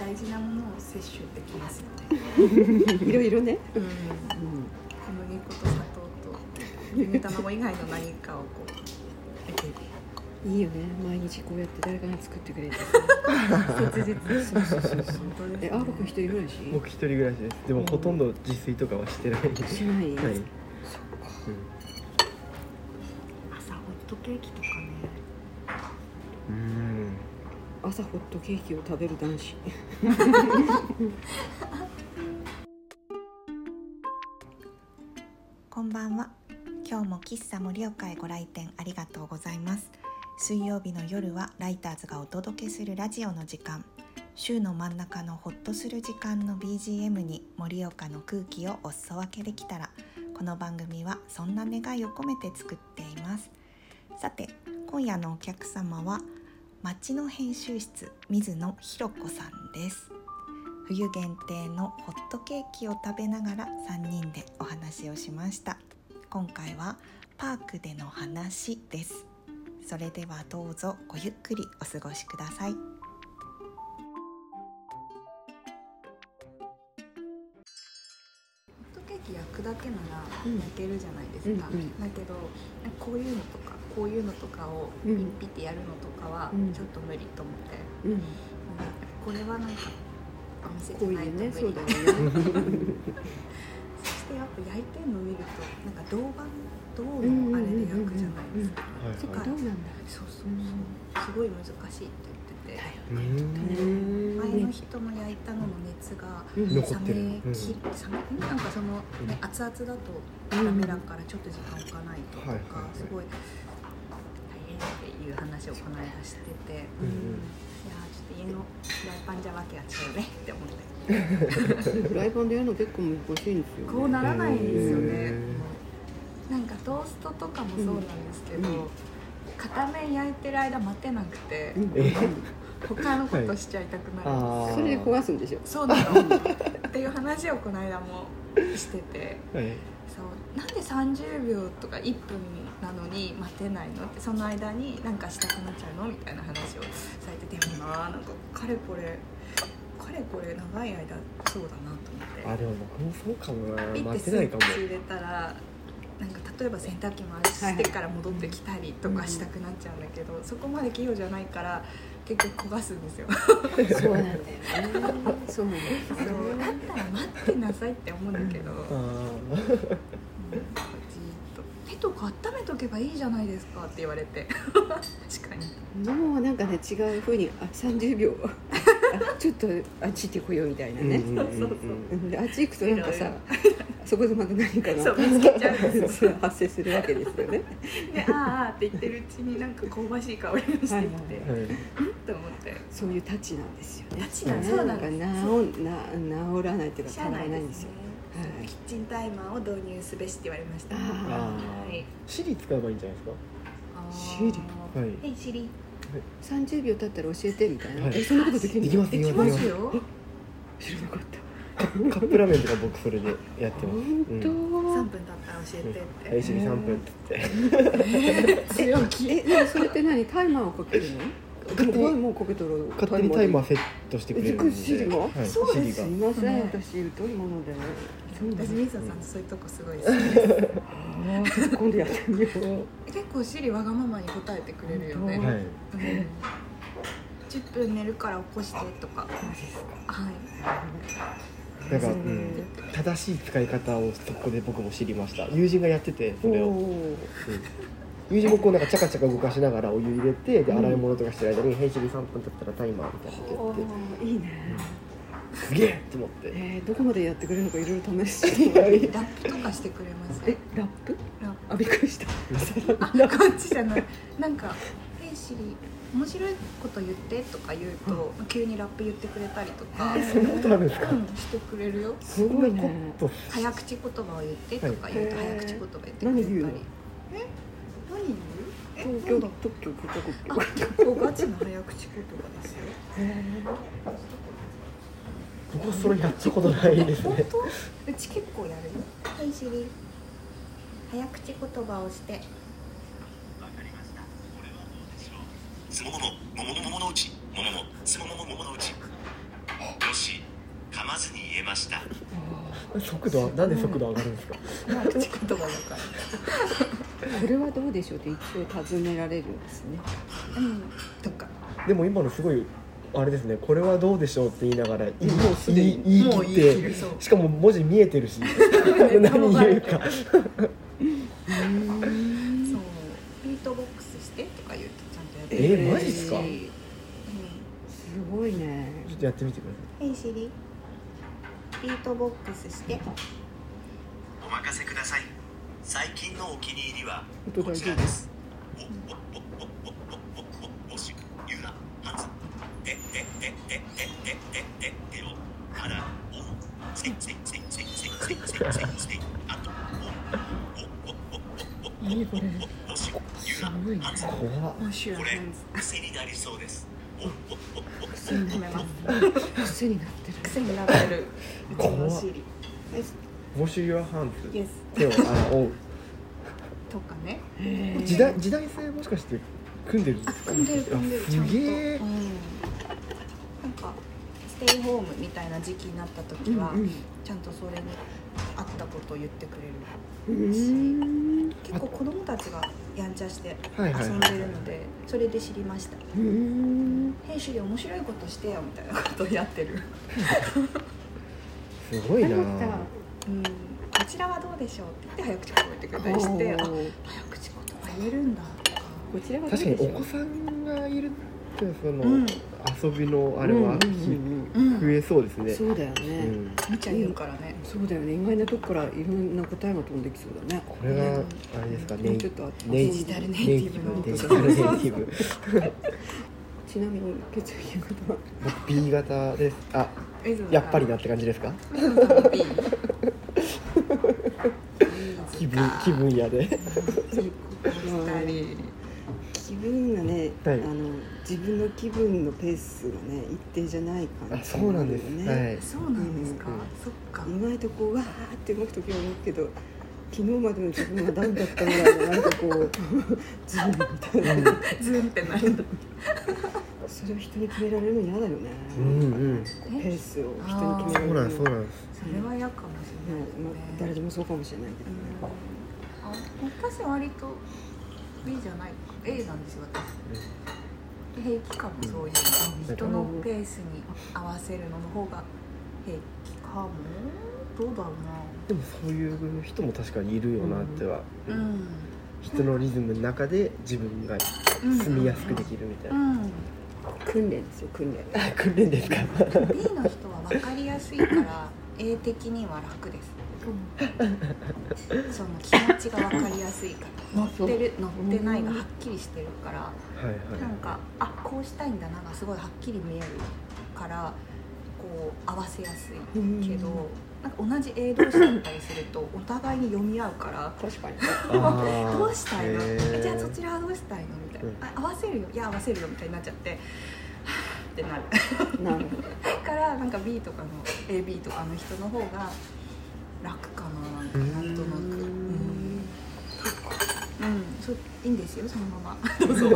大事なものを摂取できますよね。いろいろね、うん、うん、小麦粉と砂糖と牛乳卵以外の何かをこういく。いいよね。毎日こうやって誰かが作ってくれて 切実。そうそうそうそう本当ですねえあ僕一人暮らし？僕一人暮らしです。でもほとんど自炊とかはしてない。しない、はい、そっか朝ホットケーキとかね。うんうん朝ホットケーキを食べる男子 こんばんは。今日も喫茶盛岡へご来店ありがとうございます。水曜日の夜はライターズがお届けするラジオの時間。週の真ん中のホッとする時間の BGM に盛岡の空気をお裾分けできたら、この番組はそんな願いを込めて作っています。さて、今夜のお客様は町の編集室水野ひろ子さんです。冬限定のホットケーキを食べながら3人でお話をしました。今回はパークでの話です。それではどうぞごゆっくりお過ごしください。ホットケーキ焼くだけならうん。焼けるじゃないですか、うんうん。だけどこういうのとかこういうのとかをピうんッピってやるのとかはうん。ちょっと無理と思って、うん。うんこれはなんかお店じゃないいうと無理。ねそうだよねそしてやっぱ焼いてるの見るとなんか銅板銅のあれで焼くじゃないですか。はいそなんだ。そうそうそう。すごい難しいって言ってて。うん前の人の焼いたのの熱がうん残ってる。冷めき冷めなんかその、ね、熱々だとダメだからちょっと時間置かないととはいはいはい。かすごいっていう話をこの間してて、うんいやーちょっと家のフライパンじゃわけが違うねって思って。フライパンでやるの結構難しいんですよ、ね、こうならないんですよね。へなんかトーストとかもそうなんですけど、うん。うん片面焼いてる間待てなくて、うん。え他のことしちゃいたくなる、あー。それで焦がすんでしょ？そうなの。っていう話をこの間もしてて。はい。そう。なんで30秒とか1分なのに待てないの？ってその間になんかしたくなっちゃうの？みたいな話をされてでもななんかかれこれかれこれ長い間そうだなと思って。あでも僕もそうかもな。待てないかも入れたらなんか例えば洗濯機回してから戻ってきたりとかしたくなっちゃうんだけど、そこまで器用じゃないから結局焦がすんですよ。そうなんだよね。そう。なんだよそう。だったら待ってなさいって思うんだけど、うんとか温めとけばいいじゃないですかって言われて。確かに。もうなんかね違うふうにあ30秒。あちょっとあっち行ってこようみたいなーね、うんうんうんそうそうそううんであっち行くとなんかさそこでまた何かが そう見つけちゃう。んですよ発生するわけですよね。であーあーって言ってるうちになんか香ばしい香りがしてきて、はいはいと思って。そういうタッチなんですよね。タッチなんそうなんですか治らないっていうか変わらないんですよ。はいキッチンタイマーを導入すべしって言われました。は。い。シリ使えばいいんじゃないですか？シリ。はい。えシリ？30秒経ったら教えてみたいな、はい。えそんなことできるの？できますできます。よ。知らなかった。カップラーメンとか僕それでやってます。本当、うん。3分経ったら教えてって、はい。シリ3分って強気。えそれって何？タイマーをかけるの？勝手にもうかけとる勝手にタイマーーセットしてくれるんで。はい。そうですすいません、ね私疎いもので。そう私です水野さんそういうとこすごい好きです。あーちょっと今度やってみよう。結構シリわがままに答えてくれるよね、本はいうん、10分寝るから起こしてとか。はい。なんか、ううんん、正しい使い方をそこで僕も知りました。友人がやっててそれを、うんおー友人もこうなんかチャカチャカ動かしながらお湯入れてでうん。洗い物とかしてる間に「編集で3分経ったらタイマー」みたいなのおやって。ーいいね。すげえと思って。えー、どこまでやってくれるのかいろいろ試して。ラップとかしてくれます？えラップ？ラッあびっくりした。プ あこっちじゃない。なんか「ヘイシリ面白いこと言って」とか言うと、急にラップ言ってくれたりとか、そんなことあるんですか？うん、してくれるよ。すごいね。と早口言葉を言ってとか言うとはい。早口言葉言ってくれたり。何言うの？え何言うえ？東京特許許可国あ結構ガチな早口言葉ですよ。僕はそれやったことないですね。本当？うち結構やる。よはいシリ。早口言葉をして。つももも、ももももものうち、ももも、つももももものうち。よし噛まずに言えました。速度はなんで速度上がるんですか？早口言葉だからこれはどうでしょうって一応尋ねられるんですね。うん。とか。でも今のすごいあれですね。これはどうでしょうって言いながらもうすでに言い切ってしかも文字見えてるし 何言うかそう。ビートボックスしてとか言うとちゃんとやってえるーマジっすか？すごいね。ちょっとやってみてください。 Hey Siri ビートボックスして。お任せください。最近のお気に入りはこちらです。これ癖になりそうです癖にな褒めます癖になってる。癖になってる。うち怖っ。のシリウォシュ・ユア・ハンズ手を洗おうとかね。時代時代性もしかして組んでるんですか？組んでる組んでる。あすげえちゃんとうん。なんかステイホームみたいな時期になった時は、うん。ちゃんとそれに合ったことを言ってくれるうんうん。結構子供たちがやんちゃして遊んでるのでそれで知りました。うん「編集で面白いことしてよ」みたいなことをやってる。すごいな。うん。こちらはどうでしょうって言って早口言葉言ってくれたりしてあ早口言葉言えるんだとか。こちらはどう確でしょうかにお子さんがいるってその、うん遊びのあれは増えそうですね、そうだようね、ん。むちゃ言うからね。そうだよね。意外なとこからいろんな答えが飛んできそうだね。これがあれですか？ネイもうちょっとネイデジタルネイティブ。のデジタルネイティブ。ちなみに血液型は？僕 B 型です。あやっぱりなって感じですか？気分気分屋で気分がね、はい。あの自分の気分のペースがね一定じゃない感じあそうなんです、ね、はい。そうなんですか、うんうんそっか。意外とこうわーって動く時は動くけど昨日までの自分がダウンだったのなんかこう ズンみたいな。ズンってなるんだそれを人に決められるの嫌だよね、うんうん。ペースを人に決めそうなんられるのそうなんです。それは嫌かもしれないね。ねまあ、誰でもそうかもしれないけどね、あ私割と B じゃない。A なんですよ私。平気かもそういう。の人のペースに合わせるのの方が平気かも。どうだろでもそういう人も確かにいるよなっては、うなうん。人のリズムの中で自分が住みやすくできるみたいうな、ん。訓練ですよ訓練。あ訓練ですか。B の人は分かりやすいから A 的には楽ですその気持ちが分かりやすいから。乗ってる乗ってないがはっきりしてるからはいはい。なんかあこうしたいんだながすごいはっきり見えるからこう合わせやすいけどなんか同じ A 同士だったりするとお互いに読み合うから確かに。どうしたいの？じゃあそちらはどうしたいの？みたいな、うん。あ合わせるよ。いや合わせるよみたいになっちゃって。ってなる。なる からなんか B とかの AB とかの人の方が楽かななんかなんとなく。うん、うん、そういいんですよそのまま。どうぞ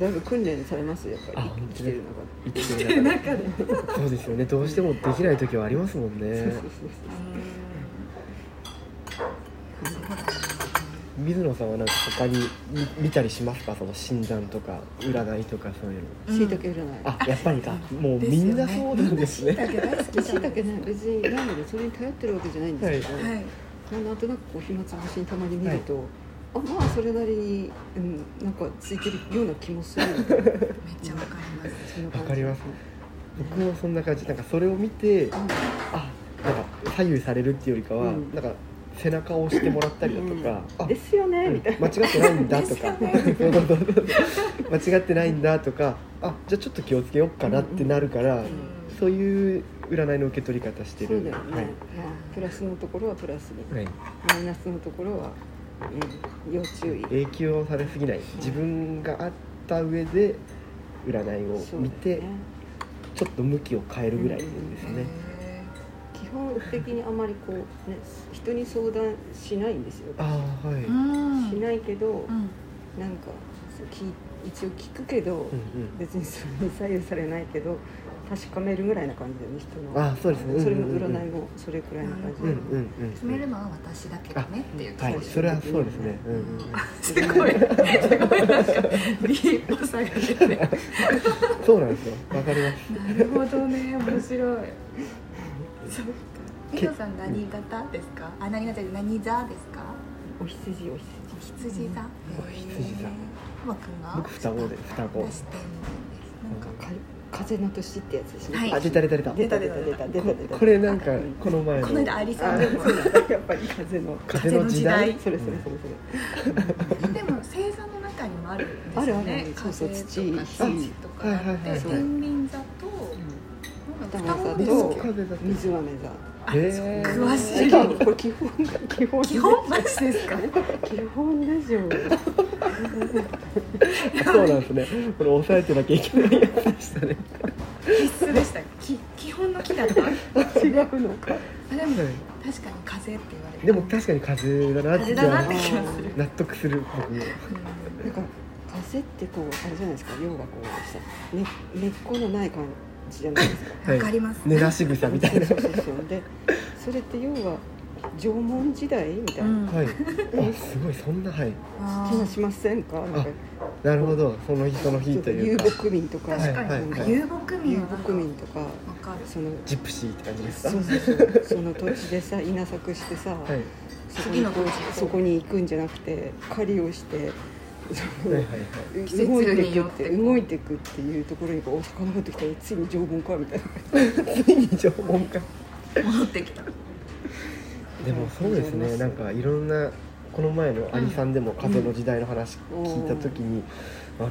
だいぶ訓練されますよやっぱり。生きてる生きてる中で。中で。そうですよね。どうしてもできない時はありますもんね。中でそうそううんそうだね水野さんはなんか他に見見たりしますか？その診断とか占いとかそういうの。しいたけじゃない。あやっぱりか。もうみんなそうなんですね。だけ大好き。じしいいたけね別になのでそれに頼ってるわけじゃないんですけど、はい。まあ、なんとなくこう暇つぶしにたまに見ると、あまあそれなりに、うん、なんかついてるような気もするめっちゃわかります。わかります。僕もそんな感じ。なんかそれを見てあなんか左右されるっていうよりかは、うん。なんか背中を押してもらったりだとか、あですよね、うんみたいな。間違ってないんだとか。間違ってないんだとかあじゃあちょっと気をつけようかなってなるから、ん。そういう占いの受け取り方してる。そうだよね、まあ、プラスのところはプラスにはい。はい、マイナスのところは、うん、要注意。影響されすぎない。自分があった上で占いを見て、ね。ちょっと向きを変えるぐらいですね、へ基本的にあまりこうね人に相談しないんですよ。ああはい、しないけど、うん。なんか一応聞くけど、うんうん。別にそれに左右されないけど確かめるぐらいな感じだよね人の。あそうですね。それも占いもそれくらいな感じうんうんうん決めるのは私だけどねっていうはいそれはそうですね。うんうんうん。すごい。すごいなんかディープさが出てそうなんですよ。わかります。なるほどね。面白いそうか。ヒロさん何型ですか？あ何型で何座ですか？お羊お羊。羊座。お羊座。マくんが僕双子で双子。出してんです。なんかか風の年ってやつですね、はい。あ出た出た出た。出た出た出た出た出た。これなんかこの前の。この間アリさあんでもそうなんだ。やっぱり風の。風の時代？それそれそれそれ、でも星座の中にもあるんですよあるあるあねるそうそう風とか土土とかあってはいはいはい。天秤座と双双子で子座と水豆座へえ詳しい。これ基本基本基本マジですか？基本でしょそうなんですね。これ押さえてなきゃいけないやつでしたね。必須でした。き基本の木だった？あ違うのか。でも確かに風って言われてでも確かに風だなって風だなって気がする。納得する僕も。なんか風ってこうあれじゃないですか。要はこうさ、ね、根っこのない感じじゃないですか？わかります。根なし草みたいな。そうそうそう。でそれって要は縄文時代みたいな、うん。はい。あすごいそんなはい。あ気がしませんか？なんか。なるほど。その日その日という遊か牧民とか。確かに、はいはい。あ遊牧民遊はなんか牧民とか。わかる。その。ジプシーって感じですか？そうそうそう。その土地でさ稲作してさ、はい。そこにこ次の土地う。そこに行くんじゃなくて狩りをしてはいはいはい。季節動いていくっによってて動いていくっていうところにこうお魚がってきた。らついに縄文かみたいな。ついに縄文か 戻ってきた。でもそうですね。なんかいろんなこの前のアリさんでも風の時代の話聞いた時に、あの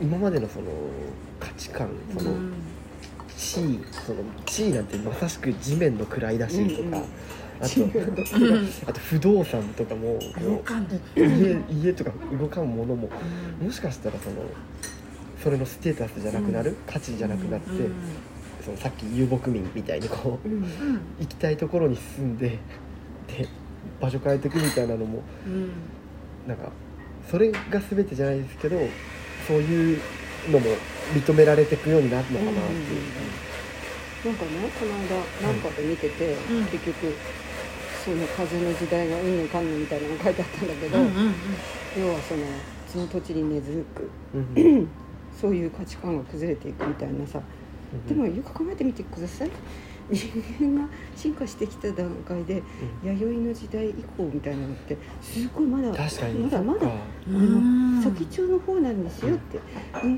今までのその価値観その地位その地位なんてまさしく地面の位だしとか、うんうんあとあと不動産とかも動かん家家とか動かんものももしかしたらそのそれのステータスじゃなくなる、価値じゃなくなって、そのさっき遊牧民みたいにこう行きたいところに住んでで場所変えていくみたいなのもうん。なんかそれが全てじゃないですけどそういうのも認められていくようになるのかなっていう、なんかねこの間なんかで見てて、うん。結局その風の時代がうんぬんかんぬんみたいなのが書いてあったんだけど、うんうんうん。要はそのその土地に根付くうんうん。そういう価値観が崩れていくみたいなさ。でもよく考えてみてください人間が進化してきた段階で弥生の時代以降みたいなのってすごいまだ確かに。まだまだそっかあうん。の先っちょの方なんですよって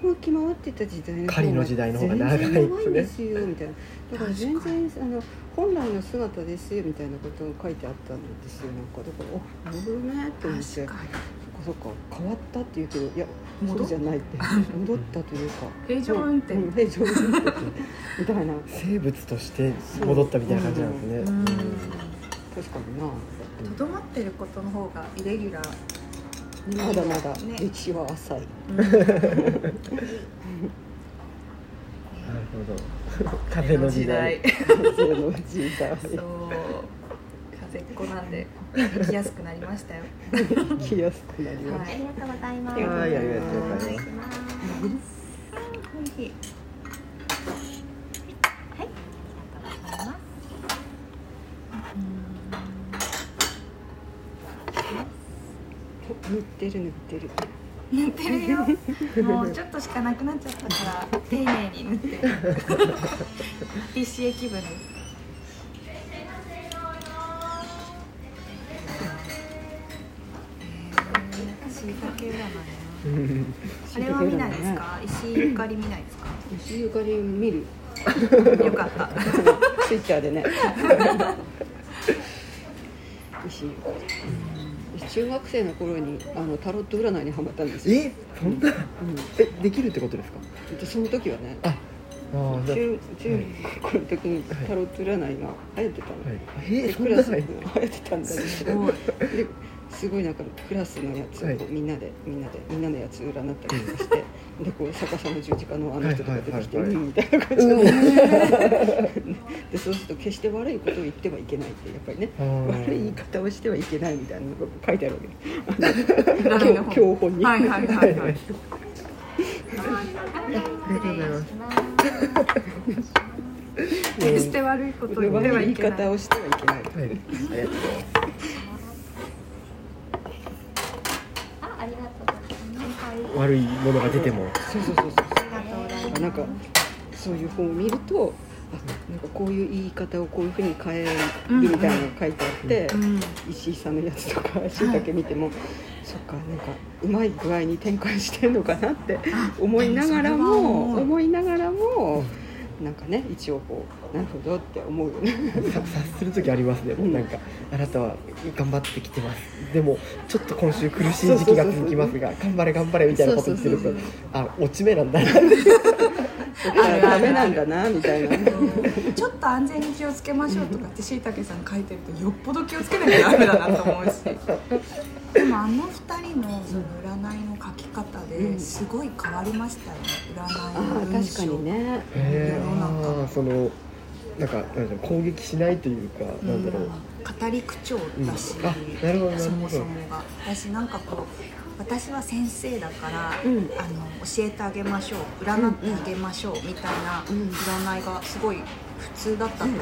動き回ってた時代の方狩りの時代の方が長いですね全然長いんですよみたいな。だから全然あの本来の姿ですよみたいなことが書いてあったんですよなんか。だからおなるほどねって思って。確かに。そっか変わったって言うけどいやそうじゃないって。戻ったというか。平常運転。う。ん平常運転。みたいな。生物として戻ったみたいな感じなんですね、うん。うん。確かにな。とどまってることの方がイレギュラー。まだまだね。歴史は浅い、うん。なるほど。風の時代。風の時代。そう風っ子なんで生きやすくなりましたよ来やすくなりまはい、す、ありがとうございます。はいありがとうございます。はい、ありがとうございます。塗ってる塗ってる塗ってるよ。もうちょっとしかなくなっちゃったから、丁寧に塗ってる。パ ティシエ気分見ないですか？石井ゆかり見ないですか？石ゆかり見る。よかった。ツイッターでね。石ゆかり。中学生の頃にあのタロット占いにハマったんですよ、え？そんな？うん、えできるってことですか？でその時はねあ中中学校の時にタロット占いが流行ってたの、はい。えでクラスそんなはい流行ってたんだけすどすごいなんかクラスのやつをみんなでみんなでみんなのやつ占ったりとかしてでこう逆さの十字架のあの人とか出てきてみたいな感じで。でそうすると決して悪いことを言ってはいけないってやっぱりね悪い言い方をしてはいけないみたいなのが書いてあるわけ。占いの教 教本に。はいはいはいはい。へりがとうございます。決して悪いこと言っては言いいけない。方をしてはいけない。はい、ありがとうあ、ありがとうございます。悪いものが出ても。そうそうそうそう。なんかそういう本を見るとあなんかこういう言い方をこういうふうに変えるみたいなのが書いてあって、うん。石井さんのやつとかしいたけ見ても、そっかなんかうまい具合に展開してんのかなって思いながらも思いながらもなんかね一応こうなるほどって思うよね。さ察する時ありますね、もうなんかあなたは頑張ってきてます。でもちょっと今週苦しい時期が続きますが頑張れ頑張れみたいなこと言ってるとあ落ち目なんだなそっかダメなんだなみたいな。ちょっと安全に気をつけましょうとかってしいたけさん書いてるとよっぽど気をつけなきゃダメだなと思うし。でもあの二人のその占いの書き方ですごい変わりましたよねあ占いのあ確かにね。へ世の中。そのなんか攻撃しないというか、なんだろう。語り口調だし、うん。あなるほどなるほど。そもそもが。私なんかこう私は先生だから、うん。あの教えてあげましょう占ってあげましょうみたいなうん。占いがすごい普通だったと思う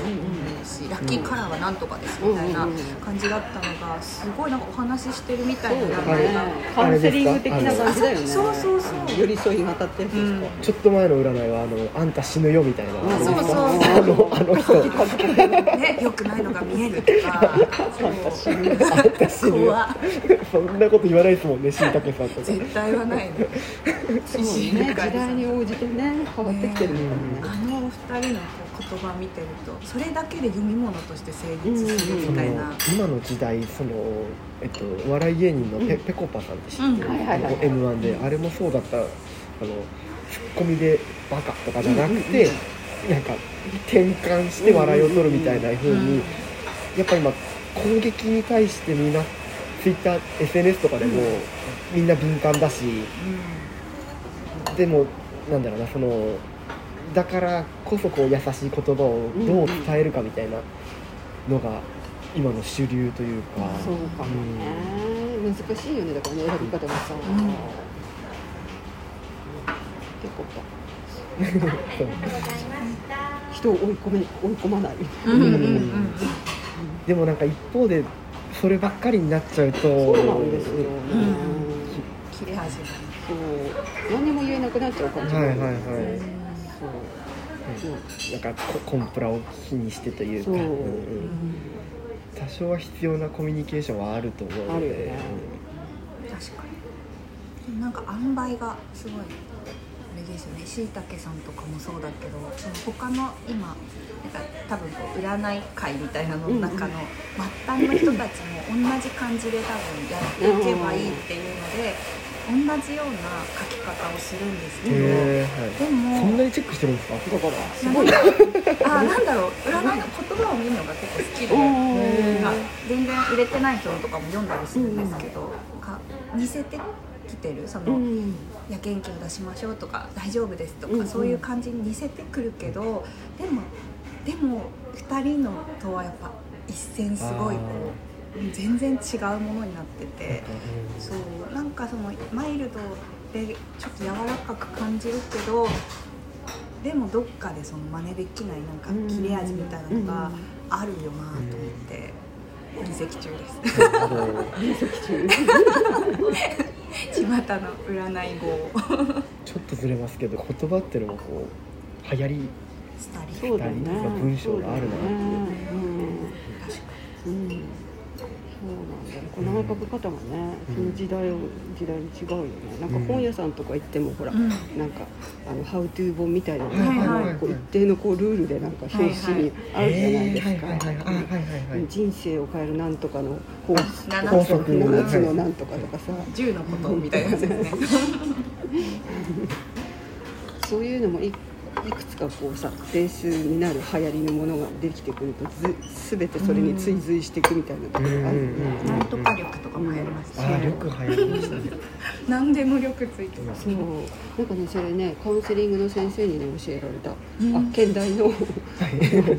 し、ラッキーカラーはなんとかですみたいな感じだったのがすごいなんかお話ししてるみたいなそう。だ占いが、ね。カウンセリング的な感じだよね。そうそうそう。寄り添いが当たってるんですか？ちょっと前の占いはあのあんた死ぬよみたいな、うんそうそうそう。あのあの人。ね良くないのが見えるとかあんた死ぬ。よ。怖。っそんなこと言わないですもんねしいたけさんとか。絶対言わないの。そうね。時代に応じてね変わってきてるのかもね。あのお二人の言葉見てるとそれだけで読み物として成立するみたいな、今の時代その、えっと、お笑い芸人のペ,、ぺこぱさんって知ってる、うん。はいはいはい。m 1で。あれもそうだった。あのツッコミでバカとかじゃなくて、なんか転換して笑いを取るみたいな風に、やっぱ今攻撃に対してみんな TwitterSNS とかでも、みんな敏感だしでもなんだろうなそのだからこそこう優しい言葉をどう伝えるかみたいなのが今の主流というか、そうかもね。難しいよねだからね選び方がさ。うございました。人を追い込め追い込まない。うんうんうんうんでもなんか一方でそればっかりになっちゃうとそうなんですよね。切れ味がそう何にも言えなくなっちゃう感じ。はいはいはいそう。なんかココンプラを気にしてというか、そう。うんうん。多少は必要なコミュニケーションはあると思うので。あるよね。確かに。なんか塩梅がすごいあれですよね。しいたけさんとかもそうだけどその他の今なんか多分こう占い会みたいなのの中の末端の人たちも同じ感じで多分やっていけばいいっていうので同じような書き方をするんですけどへーはい。でもそんなにチェックしてるんですか？だからすごい。かあなんだろう。占いの言葉を見るのが結構好きで、うんまあ全然売れてない人のとかも読んだりするんですけど、か似せてきてる？その、いや元気を出しましょうとか大丈夫ですとか、うんうん。そういう感じに似せてくるけどでもでも2人のとはやっぱ一線すごい。こう全然違うものになってて。そうなんかそのマイルドでちょっと柔らかく感じるけどでもどっかでその真似できないなんか切れ味みたいなのがあるよなと思って分析中です。なるほど。巷の占い語ちょっとずれますけど言葉っていうのもこう流行りスタリそうだね。文章があるなっていうそうだね確かうん。うん。そうなんだよ。この書き方がね、その時代を時代に違うよね。なんか本屋さんとか行ってもほら、うん。なんかあのハウトゥー本みたいなのが、はいはい。あのこう一定のこうルールでなんか表紙にあるじゃないですか。人生を変えるなんとかの法則7つのなんとかとかさ、銃のことみたいなやつですね。そういうのもいいくつかこうさベースになる流行りのものができてくるとず全てそれに追随していくみたいなところがあるよね。うんなんとか力とかも流行りましたああ力流行りましたね。何でも力ついてますそう。なんかねそれねカウンセリングの先生にね教えられた、うん。あ県大の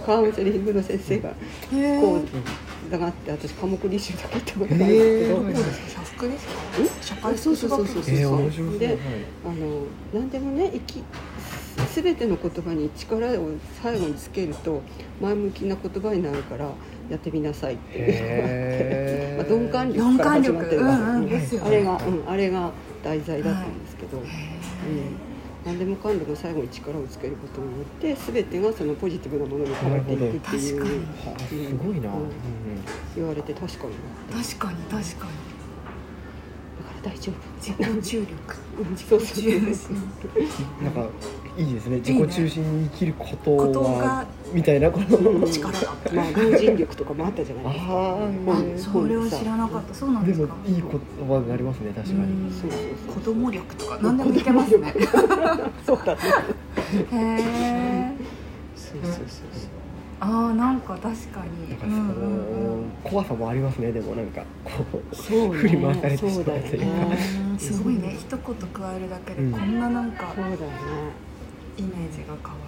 カウンセリングの先生がへこーうだがあって私科目履修だけ行ったことがあるんですけど、社服ですかん。社会そうそうそうそうそうえー、ではいあの何でもね生き全ての言葉に力を最後につけると前向きな言葉になるからやってみなさいっていう。へ まあ鈍感鈍力から感始まってる力。うんうんですよね。あれが、うん、あれが題材だったんですけど、うん、何でもかんでも最後に力をつけることによって全てがそのポジティブなものに変わっていくっていう。なるほど。はあすごいな、うん言われて確かに確かに確かに大丈夫。自己注力。自己中なんかいいですね。自己中心に生きることはみたいなこの。力だったまあ老人力とかもあったじゃないですか。あそれを知らなかった。そうなんでもですかいい言葉になりますね。確かに、うんそうそう。子供力とか何でもいけますね。そ うそうだね。へえそうそうそうそうああなんか確かに。かその、怖さもありますねでもなんかこうそうね振り回されてしまうというか。ね。うん。すごいね。一言加えるだけでうんこんななんかそうだよね。イメージが変わる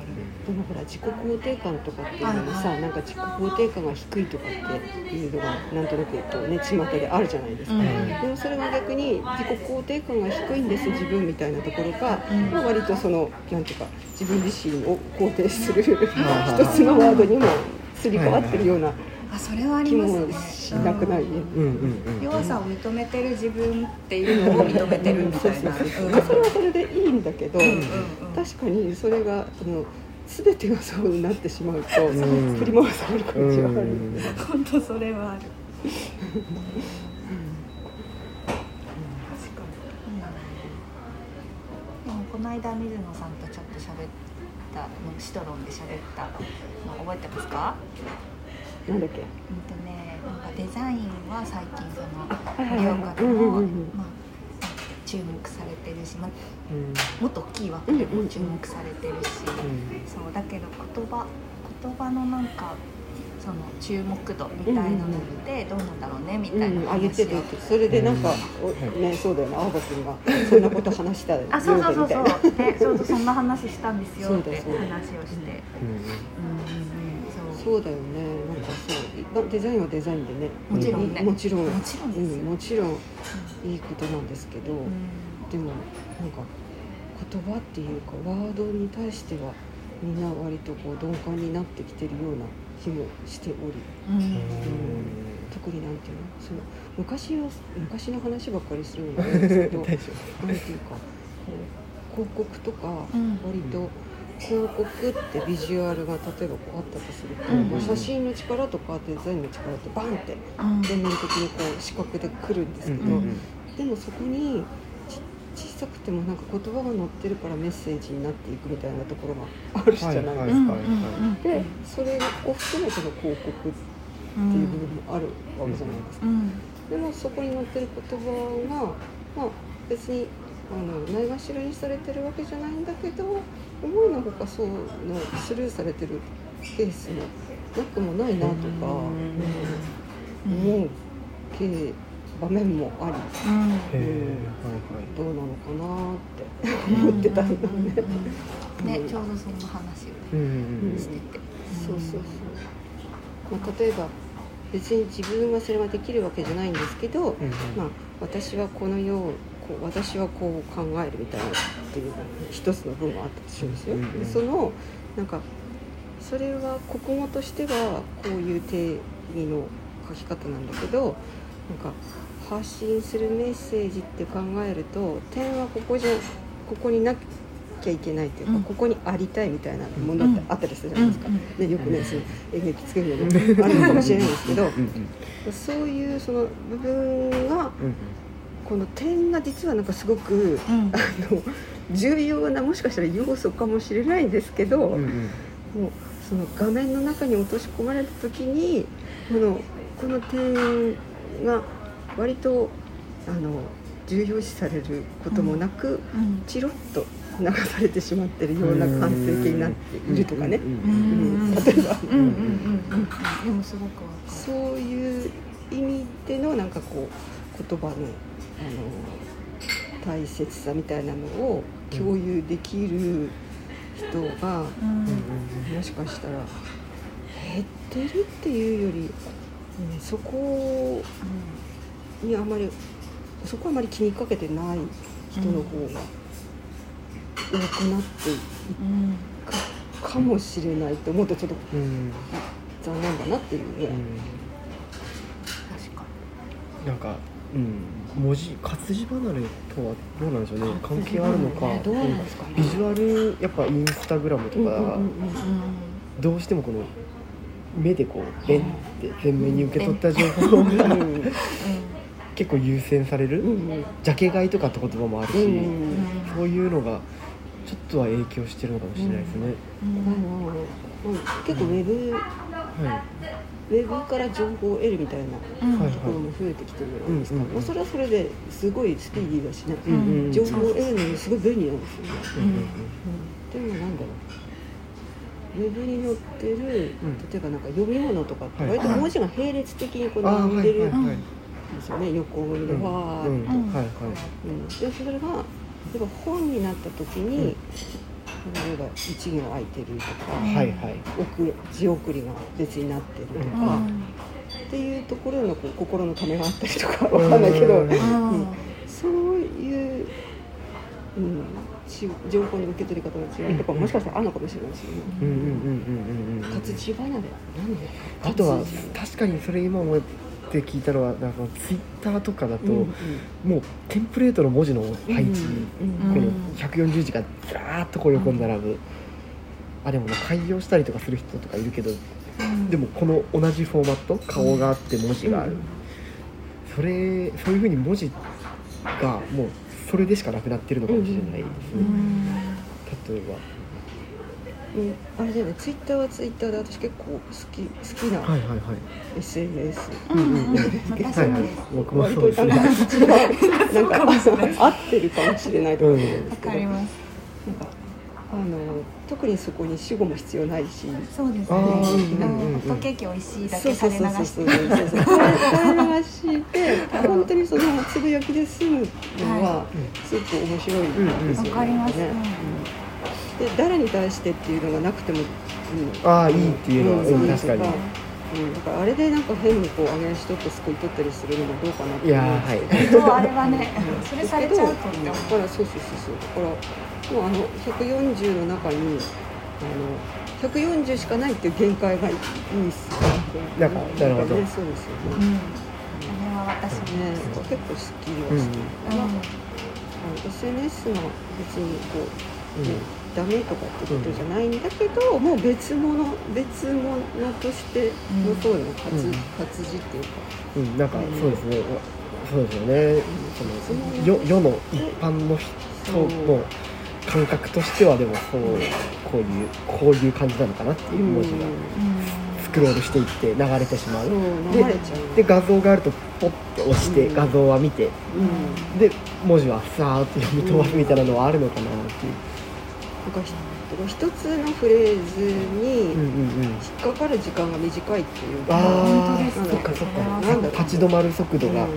でもほら自己肯定感とかっていうのもさ、はいなんか自己肯定感が低いとかっていうのがなんとなくこうね巷であるじゃないですか、うん。でもそれが逆に自己肯定感が低いんです自分みたいなところが、うん。まあ割とそのなんていうか自分自身を肯定する一あつのワードにもすり替わってるようなあそれはあり気ますもねしなくない、うんうんうんうん。弱さを認めてる自分っていうのを認めてるみたいな。そうそうそう。うん。まあそれはそれでいいんだけど、うんうんうん。確かにそれがあの全てがそうなってしまうと、ん。振り回される感じがある、うん本当それはある。確かに、でもこの間水野さん。とちょっと喋ったのシトロンで喋ったの覚えてますかなん。だっけうん。とねなん。かデザインは最近そのいはいはい両方うん。うん。のうん。うん。まあ注目されてるし、まあ、うん。もっと大きい枠でも注目されてるし、そうだけど言葉言葉のなんかその注目度みたいなのってどうなんだろうねみたいな話をた言ってたそれでなんか、うん。おねそうだよね青葉君が。そんなこと話したよあそうそうそうそいうな。ねそうそうそんな話したんですよ。そうって話をして。うんうんうん。そうそうだよね。なんかそう。まあデザインはデザインでね。もちろんね。もちろん。もちろんうん、もちろんいいことなんですけど、うん。でもなんか言葉っていうかワードに対してはみんな割とこう鈍感になってきてるような気もしておりうん。特になんていうのその昔は昔の話ばっかりするのもなんですけどなんていうかこう広告とかうん。割と広告ってビジュアルが例えばこうあったとすると、うん。まあ写真の力とかデザインの力ってバンってうん。全面的にこう視覚で来るんですけど、うんでもそこにち小さくてもなんか言葉が載ってるからメッセージになっていくみたいなところがあるじゃないですか。でそれを含めての広告っていう部分もあるわけじゃないですか。うん。でもそこに載ってる言葉が、まあ、別にあのないがしろにされてるわけじゃないんだけど思いのほかそうのスルーされてるケースもなくもないなとか、うん。思うけ場面もあり。うん。どうなのかなって。思ってたんだね。ねちょうどそんな話をしてて。そうそうそう、まあ、例えば別に自分はそれはできるわけじゃないんですけど、うんうん。まあ、私はこのようこう私はこう考えるみたいなっていう一つの文があったとしますよ。うんうん。でそのなんかそれは国語としてはこういう定義の書き方なんだけどなんか発信するメッセージって考えると点はここじゃここになきゃいけないというか、うん。ここにありたいみたいなものってあったりするじゃないですか。うんね、よくね、その演劇つけるのもあるのかもしれないですけどそういうその部分がうんこの点が実はなんかすごくうん。あの重要なもしかしたら要素かもしれないんですけど、うんうん。もうその画面の中に落とし込まれた時にこのこの点が割とあの重要視されることもなく、うん。チロッと流されてしまってるような完成形になっているとかね。うん。うん。例えばうん。うん。うん。うん。でもすごくそういう意味でのなん。かこう言葉のあの大切さみたいなのを共有できる人が、うん。もしかしたら減ってるっていうより、うん。そこにあまりそこはあまり気にかけてない人の方が多くなっていっうんかもしれないと思うとちょっとうん。残念だなっていうぐらい、うん。確かなんか、うん、文字活字離れとはどうなんでしょうね。関係あるのか、ねどうなんですかね。ビジュアルやっぱインスタグラムとか、うんうんうんうん。にどうしてもこの目でこうペンって前面に受け取った情報がうん結構優先される、うんうん。ジャケ買いとかって言葉もあるし、うんそういうのがちょっとは影響してるのかもしれないですね、うん。うん結構ウェブはウェブから情報を得るみたいなところも増えてきてるじゃないですか、うんうんうん。もうそれはそれですごいスピーディーだしね、い、うんうん。情報を得るのにすごい便利なんですよね、うんうんでもなんだろう。ウェブに載ってる、ん。例えばなんか読み物とかってはい割と文字が並列的にこう並んでるですよね、横読みでうんわーって、うんはいはい。うん。でそれが例えば本になった時に、例えば一行空いてるとか、うん。はいはい。送字送りが別になってるとか、っていうところのこう心のためがあったりとかわかんないけど、うん。うん。そういう、うん、ち情報の受け取り方の違いとかももしかしたらあるのかもしれないですよね。うんうんうんうんうんうん。活字離れなんであとは確かにそれ今思って聞いたのはなんかツイッターとかだと、うんうん。もうテンプレートの文字の配置、うんこのうん140字がずらーっとこう横に並ぶ、あでもね改行したりとかする人とかいるけどでもこの同じフォーマット顔があって文字がある、それそういうふうに文字がもうそれでしかなくなってるのかもしれないですね、例えば。うんあれだよね。ツイッターはツイッターで私結構好き好きなはいはいはい。SNS、うんうんうん。はい私もです。はい僕も割そうです。となんかね なんか合ってるかもしれないと思うん。ですわけど、かりますなんかあの特にそこに主語も必要ないし。そうですね。ホットケーキ美味しいだそうけそうそう垂れ流して。そうそうそうそう垂れ流して本当にそのつぶやきで済むのはすごく面白いですよね。わかりますねで誰に対してっていうのがなくてもいいああいいっていうのは、うんうん、確かに。うん、だからあれでなんか変にこう上げ足取ってすくい取ったりするのもどうかなっていやはい。あれはねうん。それされちゃうとだからそうそうそうそう。だからもうあの140の中にあの140しかないっていう限界がいいっすなんかなるほど。ねそうですようん。ねあれは私も。ね結構好きはうん。好き、まああの SNS が別にこう、ねダメとかってことじゃないんだけど、もう別物別物としてのそうよ活,、うん。活字っていうか、うん、うん、なんかうん。そうですね、そうですよね。その世世の一般の人の感覚としてはでもそうこういうこういう感じなのかなっていう文字がスクロールしていって流れてしまう。で画像があるとポッて押してうん。画像は見てうん。で文字はさーって読み飛ばすみたいなのはあるのかなっていうなんか一つのフレーズにうんうんうん引っかかる時間が短いっていう。か、あ本当ですあそっかそっなんだろう。か立ち止まる速度が。うん。なんか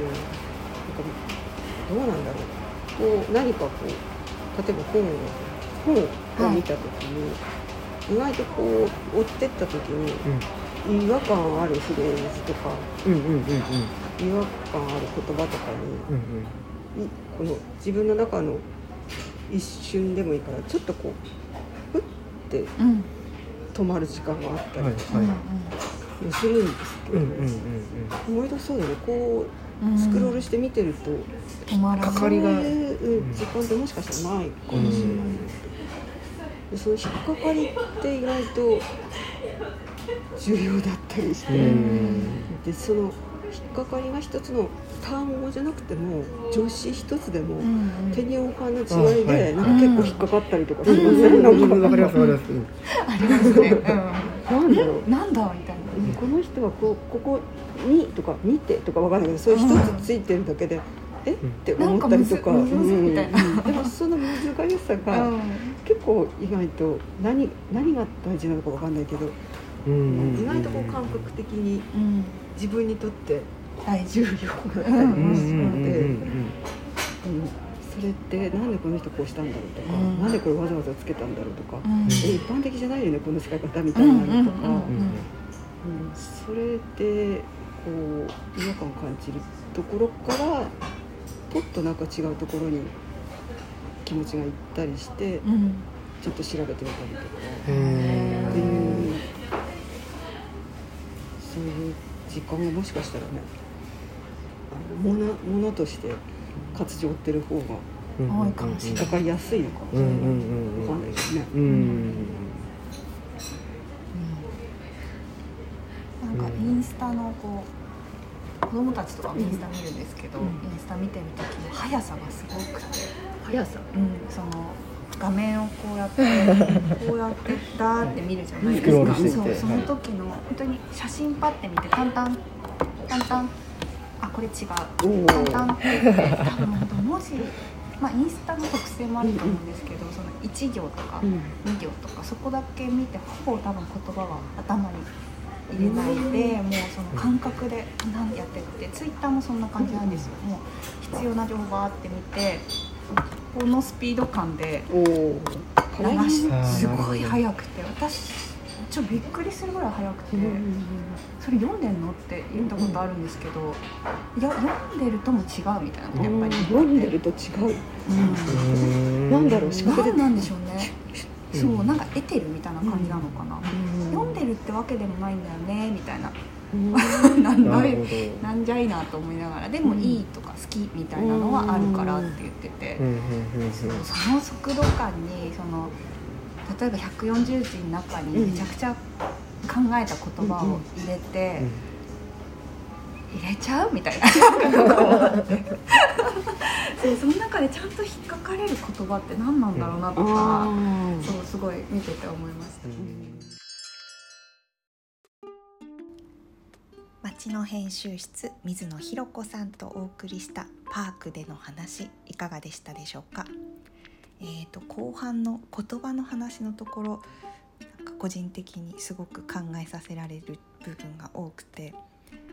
どうなんだろう。こう何かこう例えば本を本を見た時に、意外とこう追ってった時に違和感あるフレーズとかうんうんうんうん。うん違和感ある言葉とかうんにいこの自分の中の一瞬でもいいからちょっとこうふってうん止まる時間があったはいりうん。はもするんですけど、思い出そうだよね。こうんうスクロールして見てると、止まらない。かかりがそういううん時間ってもしかしたらないかもしれない、でその引っかかりって意外と重要だったりして、うん。でその引っかかりが一つの単語じゃなくても助詞一つでも、うん手に置かの違いで、あはい。なんか結構引っかかったりとかしうん。ません、うん。なんかうんわかりますわかります。うん ありますね。なんだろう。うんなんだみたいな。この人はこうここにとか見てとかわかんないけどそれ一つついてるだけで、え？って思ったりとか。うん。でもその難しさが結構意外と何何が大事なのかわかんないけど、意外とこう感覚的にうん。自分にとって大事重要だったそれってなんでこの人こうしたんだろうとか、うん。なんでこれわざわざつけたんだろうとか、うん。え一般的じゃないよねこの使い方みたいうんなのとか。うんそれでこう違和感を感じるところからポッとなんか違うところに気持ちがいったりしてうん。ちょっと調べてみたりとかっていうそういう時間がもしかしたらねものものとして活字を追ってる方がうん多いかもしれない引っかかりやすいのかもしれない、わかんないですね。うん。なんかインスタのこう子供たちとかもインスタ見るんですけど、うん。インスタ見てる時の速さがすごくて、速さ。うん、その画面をこうやって こうやってダーって見るじゃないですか。そうてその時の本当に写真パッて見てタンタンタンタンあこれ違う。おおタンタンって言って多分本当文字まあインスタの特性もあると思うんですけど、その1行とかうん。2行とかそこだけ見てほぼ多分言葉は頭に入れないで、もうその感覚で何やってってツイッターもそんな感じなんですよ、もう必要な情報バーって見てこのスピード感で流しすごい速くて私ちょっとびっくりするぐらい速くて、うんそれ読んでんのって言ったことあるんですけど、いや読んでるとも違うみたいなことやっぱり。読んでると違う。うん。なんだろう視覚で。何なんでしょうね。うん。そうなんか得てるみたいな感じなのかな、読んでるるってわけでもないんだよねみたいな。うん。なんだいなんじゃいなと思いながらでもいいとか好きみたいなのはあるからって言ってて、その速度感にその例えば140字の中にめちゃくちゃ考えた言葉を入れて、入れちゃうみたいな。そうその中でちゃんと引っかかれる言葉って何なんだろうなとか、あそうすごい見てて思いました。町の編集室水野ひろ子さんとお送りしたパークでの話いかがでしたでしょうか？えー、と後半の言葉の話のところなんか個人的にすごく考えさせられる部分が多くて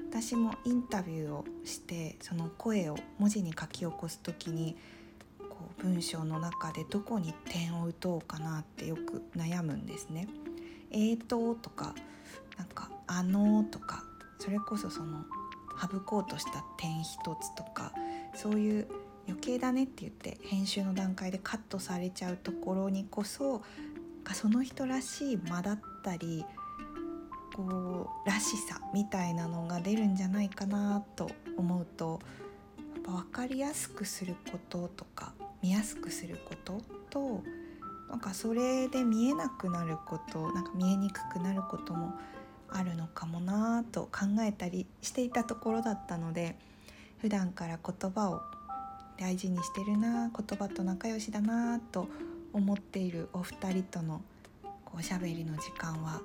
私もインタビューをしてその声を文字に書き起こす時にこう文章の中でどこに点を打とうかなってよく悩むんですね。えーととかなんか「あの」とかそれこそその省こうとした点一つとかそういう余計だねって言って編集の段階でカットされちゃうところにこそその人らしい間だったりこうらしさみたいなのが出るんじゃないかなと思うとやっぱ分かりやすくすることとか見やすくすることとなんかそれで見えなくなることなんか見えにくくなることもあるのかもなと考えたりしていたところだったので普段から言葉を大事にしてるな言葉と仲良しだなと思っているお二人とのこうおしゃべりの時間は。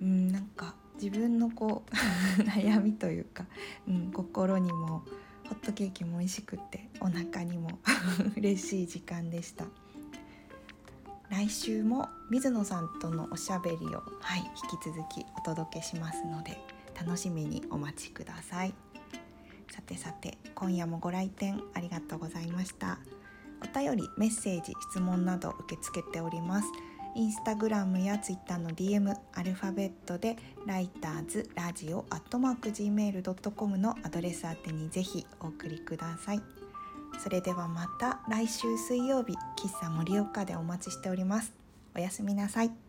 うんなんか自分のこう 悩みというか、うん、心にもホットケーキも美味しくてお腹にも 嬉しい時間でした。来週も水野さんとのおしゃべりを、はい、引き続きお届けしますので楽しみにお待ちください。さてさて今夜もご来店ありがとうございました。お便りメッセージ質問など受け付けております。インスタグラムやツイッターの DM アルファベットでライターズラジオアットマーク Gmail.com のアドレス宛てにぜひお送りください。それではまた来週水曜日喫茶盛岡でお待ちしております。おやすみなさい。